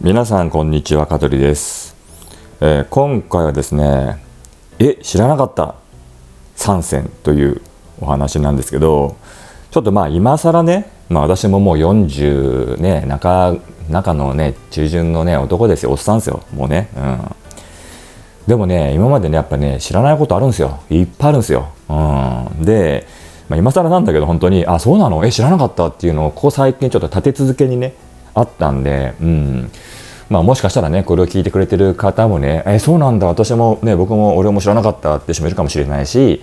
皆さんこんにちは香取です、えー、今回はですねえ知らなかった。参戦というお話なんですけどちょっとまあ今更ね、まあ、私ももう40ね中中のね中旬のね男ですよ。おっさんですよ。もうね。うん。でもね今までねやっぱね知らないことあるんですよ。いっぱいあるんですよ、うん、で、まあ、今更なんだけど本当にあそうなの？え知らなかった？っていうのをここ最近ちょっと立て続けにねあったんで、うん。まあ、もしかしたらねこれを聞いてくれてる方もねえそうなんだ。私もね僕も俺も知らなかったって人もいるかもしれないし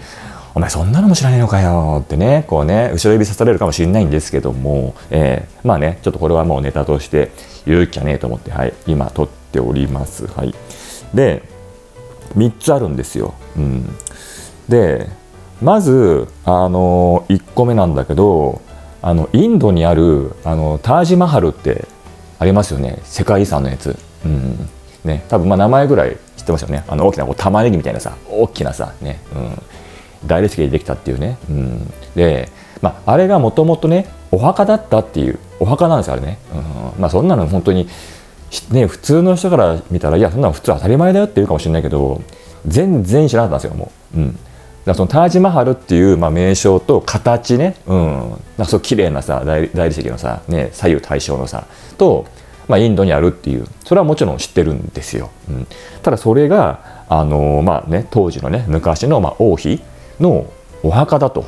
お前そんなのも知らないのかよ。ってねこうね後ろ指さされるかもしれないんですけども、えー、まあねちょっとこれはもうネタとして言うきゃねえと思って、はい、今撮っております。はい、で3つあるんですよ。うん、でまず、あの1個目なんだけどあのインドにあるあのタージマハルってありますよね。世界遺産のやつ、うん。ね、多分まあ名前ぐらい知ってますよね。あの大きなこう玉ねぎみたいなさ大きなさね、うん、大列形でできたっていうね、うん、で、まあ、あれがもともとねお墓だったっていうお墓なんですよあれね、うん。まあ、そんなの本当にね、普通の人から見たらいやそんなの普通当たり前だよって言うかもしれないけど全然知らなかったんですよもう、うん、だそのタージマハルっていう、まあ、名称と形ね、うん、なんかそう綺麗なさ大理石のさ、ね、左右対称のさと、まあ、インドにあるっていう。それはもちろん知ってるんですよ、うん、ただそれがあの、まあね、当時のね昔の、まあ、王妃のお墓だと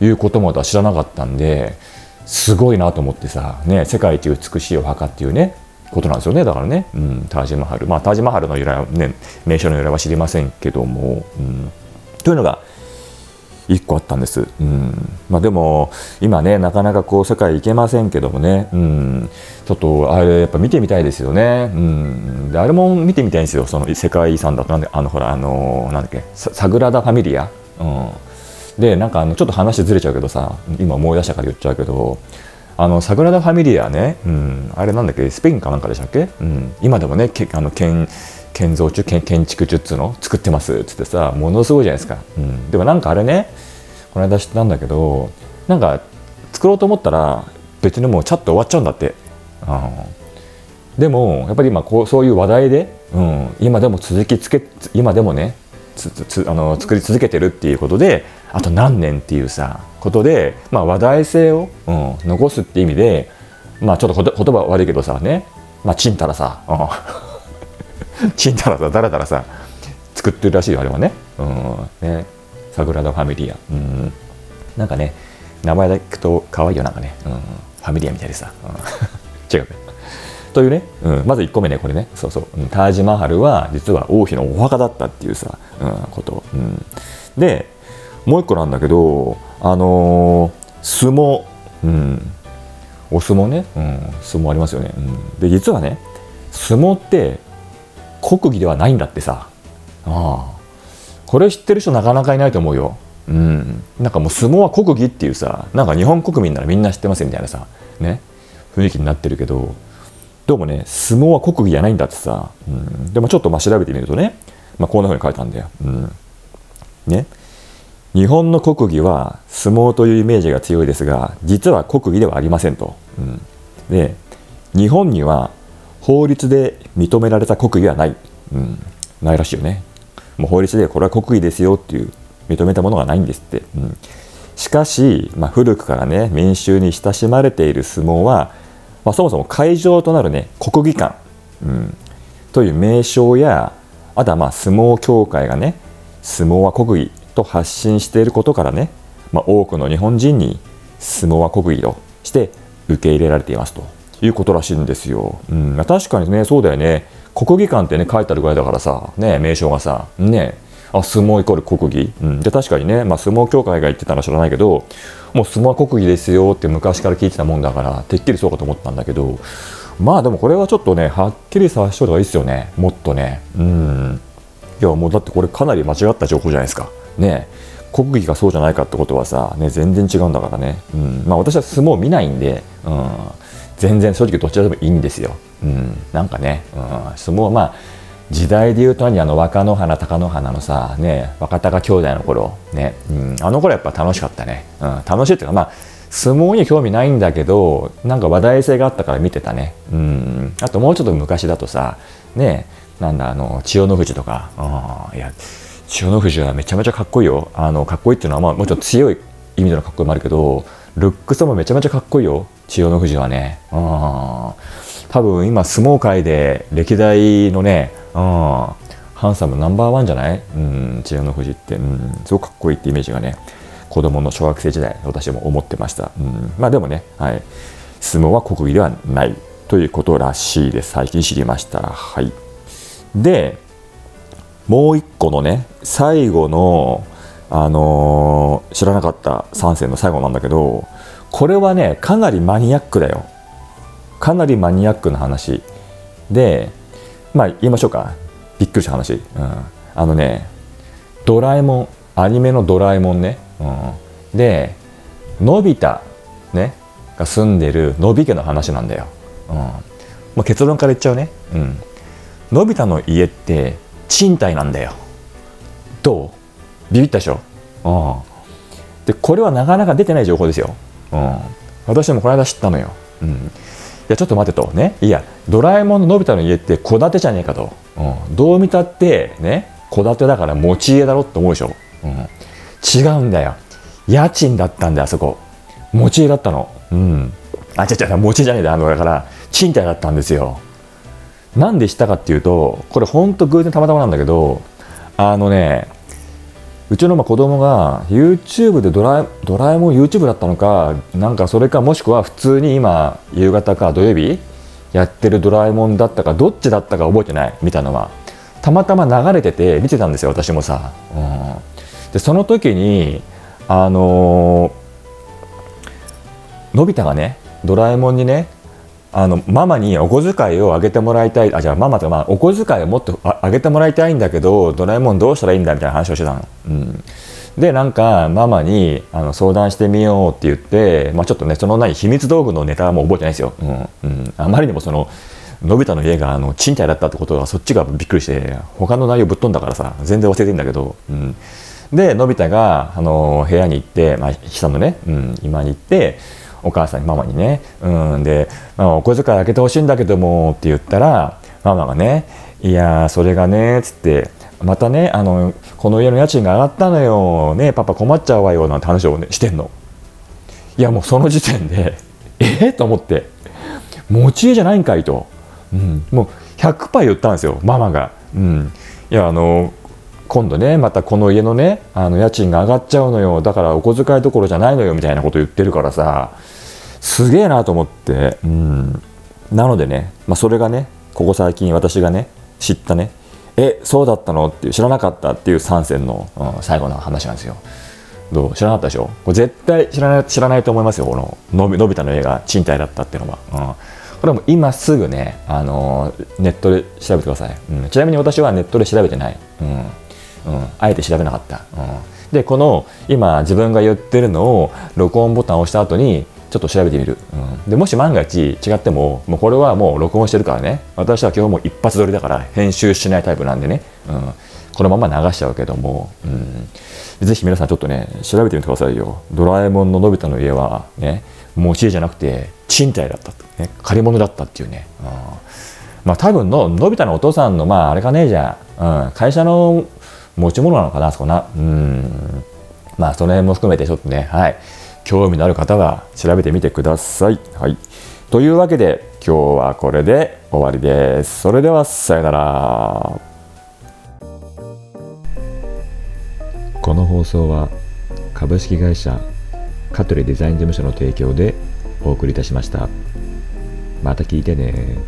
いうことも知らなかったんですごいなと思ってさ、ね、世界一美しいお墓っていうねことなんですよねだからね、うん、タージマハル。まあタージマハルの由来はね名称の由来は知りませんけども、うん。というのが1個あったんです、うん。まあ、でも今ねなかなかこう世界行けませんけどもね、うん、ちょっとあれやっぱ見てみたいですよね、うん、であれも見てみたいんですよ。その世界遺産だと。なんであのほらあのなんだっけ。サグラダ・ファミリア、うん、でなんかあのちょっと話ずれちゃうけどさ。今思い出したから言っちゃうけど。あのサグラダ・ファミリアね、うん、あれなんだっけ。スペインかなんかでしたっけ、うん、今でもねけあの建造中建築中っつうの作ってますっつってさものすごいじゃないですか、うん、でもなんかあれねこの間知ったんだけどなんか作ろうと思ったら別にもうチャット終わっちゃうんだって、うん、でもやっぱり今こうそういう話題で、うん、今でも続きつけ今でもねつつあの作り続けてるっていうことであと何年っていうさことで、まあ、話題性を、うん、残すって意味でまあちょっと言葉悪いけどさね。まあちんたらさ、うん。ちんたらさだらだらさ作ってるらしいよあれはね,、うんね。サグラダ・ファミリア、うん、なんかね名前だけ聞くと可愛いよなんかね、うん、ファミリアみたいでさ、うん、違うね。というね、うん、まず1個目ねこれね。そうそう、うん、タージマハルは実は王妃のお墓だったっていうさ、うん、こと、うん、でもう1個なんだけどあのー、相撲、うん、お相撲ね、うん、相撲ありますよね、うん、で実はね相撲って国技ではないんだってさ。ああ。これ知ってる人なかなかいないと思うよ。うん。なんかもう相撲は国技っていうさなんか日本国民ならみんな知ってますみたいなさね。雰囲気になってるけどどうもね相撲は国技じゃないんだってさ、うん、でもちょっとまあ調べてみるとね、まあ、こんなふうに書いたんだよ、うん、ね。日本の国技は相撲というイメージが強いですが実は国技ではありませんと、うん、で日本には法律で認められた国技はない、うん、ないらしいよね。もう法律でこれは国技ですよっていう認めたものがないんですって、うん、しかし、まあ、古くからね民衆に親しまれている相撲は、まあ、そもそも会場となるね国技館、うん、という名称やあとはまあ相撲協会がね相撲は国技と発信していることからね、まあ、多くの日本人に相撲は国技として受け入れられていますと。いうことらしいんですよ。うん、確かにね、そうだよね。国技館ってね、書いてあるぐらいだからさ、ね、名称がさ、ね、あ相撲イコール国技、うん、で確かにね、まあ、相撲協会が言ってたのは知らないけどもう相撲は国技ですよって昔から聞いてたもんだからてっきりそうかと思ったんだけどまあでもこれはちょっとねはっきりさせておいた方がいいですよね。もっとね。うん。いやもうだってこれかなり間違った情報じゃないですか。ね。国技がそうじゃないかってことはさ、ね、全然違うんだからね、うん。まあ、私は相撲見ないんで、うん、全然正直どちらでもいいんですよ。うん、なんかね、うん、相撲はまあ時代でいうとあの若乃花貴乃花のさね若隆兄弟の頃ね、うん、あの頃やっぱ楽しかったね、うん、楽しいっていうかまあ相撲に興味ないんだけどなんか話題性があったから見てたね。うん。あともうちょっと昔だとさねなんだあの千代の富士とか。あいや千代の富士はめちゃめちゃかっこいいよ。あのかっこいいっていうのは、まあ、もちろん強い意味でのかっこいいもあるけどルックスもめちゃめちゃかっこいいよ。千代の富士はね。うん。多分今相撲界で歴代のねうん。ハンサムナンバーワンじゃない？うん。千代の富士って、うん、すごくかっこいいってイメージがね子供の小学生時代私も思ってました、うん、まあでもね、はい、相撲は国技ではないということらしいです。最近知りました。はい。でもう一個のね最後のあのー、知らなかった3世の最後なんだけどこれはねかなりマニアックだよ。かなりマニアックな話。でまあ言いましょうか。びっくりした話、うん、あのねドラえもんアニメのドラえもんね、うん、でのび太ねが住んでるのび家の話なんだよ、うん。まあ、結論から言っちゃうね、うん、のび太の家って賃貸なんだよ。どう？ビビったでしょ、うん、でこれはなかなか出てない情報ですよ、うん、私もこの間知ったのよ、うん、いやちょっと待てと。ね？いやドラえもんののび太の家って戸建てじゃねえかと、うん、どう見たってね？戸建てだから持ち家だろって思うでしょ、うん、違うんだよ。家賃だったんだよあそこ。持ち家だったの。うん。あ違う違う持ち家じゃねえだあのだから賃貸だったんですよ。なんでしたかっていうとこれほんと偶然たまたまなんだけどあのねうちのま子供が YouTube でドラえドラえもん YouTube だったのかなんかそれかもしくは普通に今夕方か土曜日やってるドラえもんだったかどっちだったか覚えてない？見たのは。たまたま流れてて見てたんですよ私もさ、うん、でその時にあのー、のび太がねドラえもんにねあのママにお小遣いをあげてもらいたいあじゃあママとまあお小遣いをもっとあげてもらいたいんだけどドラえもんどうしたらいいんだみたいな話をしてたの。うん、でなんかママにあの相談してみようって言って、まあ、ちょっとねそのない秘密道具のネタはもう覚えてないですよ。うん。うん、あまりにもそののび太の家があの賃貸だったってことはそっちがびっくりして他の内容ぶっ飛んだからさ全然忘れてんだけど、うん、でのび太があの部屋に行って、まあ、下のね、うん、今に行ってお母さんにママにね、うん、で、あ、お小遣いあげてほしいんだけどもって言ったらママがねいやそれがねっつってまたねあのこの家の家賃が上がったのよねパパ困っちゃうわよなんて話を、ね、してんの。いやもうその時点で え？っ、と思って。持ち家じゃないんかいと、うん、もう100%言ったんですよママが、うん、いやあの今度ねまたこの家のねあの家賃が上がっちゃうのよ。だからお小遣いどころじゃないのよみたいなこと言ってるからさ。すげえなと思って、うん、なのでね、まあ、それがねここ最近私がね知ったね。えそうだったのっていう知らなかったっていう3選の、うん、最後の話なんですよ。どう？知らなかったでしょ？これ絶対知らない知らないと思いますよこののびのび太の家が賃貸だったっていうのは、うん、これも今すぐね、あのネットで調べてください、うん、ちなみに私はネットで調べてない、うん。うん、あえて調べなかった、うん、でこの今自分が言ってるのを録音ボタンを押した後にちょっと調べてみる、うん、でもし万が一違ってももうこれはもう録音してるからね。私は今日も一発撮りだから編集しないタイプなんでね、うん、このまま流しちゃうけども、うん、ぜひ皆さんちょっとね調べてみてくださいよ。ドラえもんののび太の家はね持ち家じゃなくて賃貸だった、ね、借り物だったっていうね、うん、まあ多分ののび太のお父さんのまああれかねえじゃん、うん、会社の持ち物なのかなそこなうんまあその辺も含めてちょっとねはい興味のある方は調べてみてください。はい、というわけで今日はこれで終わりです。それではさよなら。この放送は株式会社香取デザイン事務所の提供でお送りいたしました。また聞いてね